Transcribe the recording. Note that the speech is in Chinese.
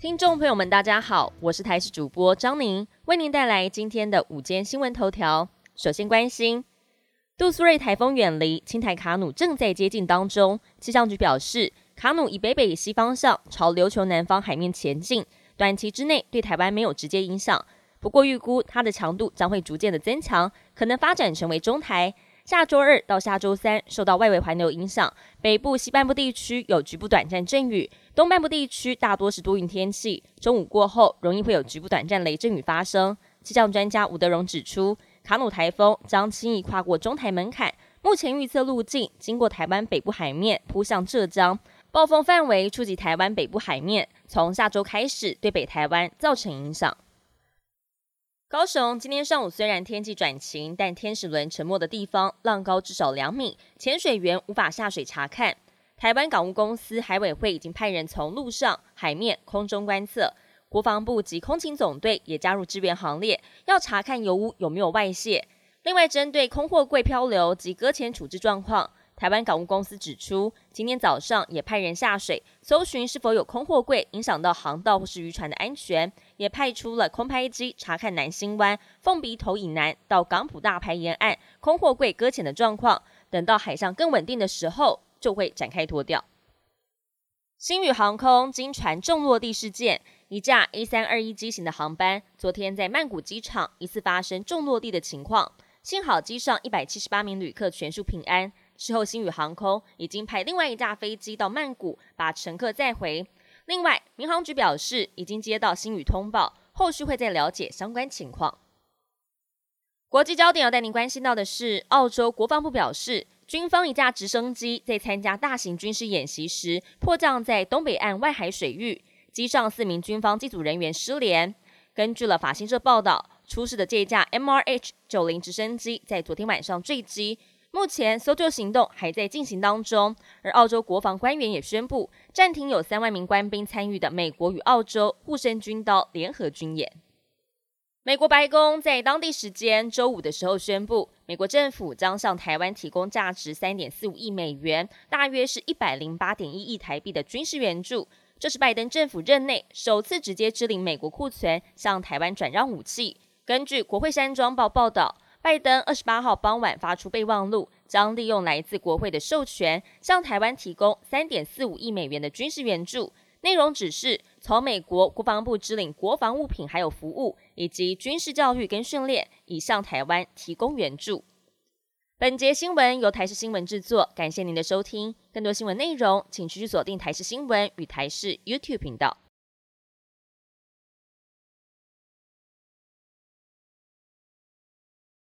听众朋友们，大家好，我是台视主播张宁，为您带来今天的午间新闻头条。首先关心，杜苏芮台风远离，青台卡努正在接近当中。气象局表示，卡努以北北西方向朝琉球南方海面前进，短期之内对台湾没有直接影响。不过预估它的强度将会逐渐的增强，可能发展成为中台。下周二到下周三，受到外围环流影响，北部、西半部地区有局部短暂阵雨，东半部地区大多是多云天气。中午过后，容易会有局部短暂雷阵雨发生。气象专家吴德荣指出，卡努台风将轻易跨过中台门槛，目前预测路径经过台湾北部海面，扑向浙江，暴风范围触及台湾北部海面，从下周开始对北台湾造成影响。高雄今天上午虽然天气转晴，但天使轮沉没的地方浪高至少两米，潜水员无法下水查看。台湾港务公司海委会已经派人从陆上、海面、空中观测，国防部及空勤总队也加入支援行列，要查看油污有没有外泄。另外，针对空货柜漂流及搁浅处置状况。台湾港务公司指出，今天早上也派人下水搜寻是否有空货柜影响到航道或是渔船的安全，也派出了空拍机查看南星湾、凤鼻头以南到港埔大排沿岸空货柜搁浅的状况。等到海上更稳定的时候，就会展开脱掉。新宇航空经传重落地事件，一架 A 三二一机型的航班昨天在曼谷机场疑似发生重落地的情况，幸好机上一百七十八名旅客全数平安。事后，新宇航空已经派另外一架飞机到曼谷把乘客载回。另外，民航局表示已经接到新宇通报，后续会再了解相关情况。国际焦点要带您关心到的是，澳洲国防部表示，军方一架直升机在参加大型军事演习时迫降在东北岸外海水域，机上四名军方机组人员失联。根据了法新社报道，出事的这架 MRH 九零直升机在昨天晚上坠机。目前搜救行动还在进行当中，而澳洲国防官员也宣布暂停有三万名官兵参与的美国与澳洲护身军刀联合军演。美国白宫在当地时间周五的时候宣布，美国政府将向台湾提供价值三点四五亿美元，大约是一百零八点一亿台币的军事援助。这是拜登政府任内首次直接支领美国库存向台湾转让武器。根据国会山庄报报道。拜登二十八号傍晚发出备忘录，将利用来自国会的授权，向台湾提供三点四五亿美元的军事援助。内容只是从美国国防部支领国防物品还有服务，以及军事教育跟训练，以向台湾提供援助。本节新闻由台视新闻制作，感谢您的收听。更多新闻内容，请持续锁定台视新闻与台视 YouTube 频道。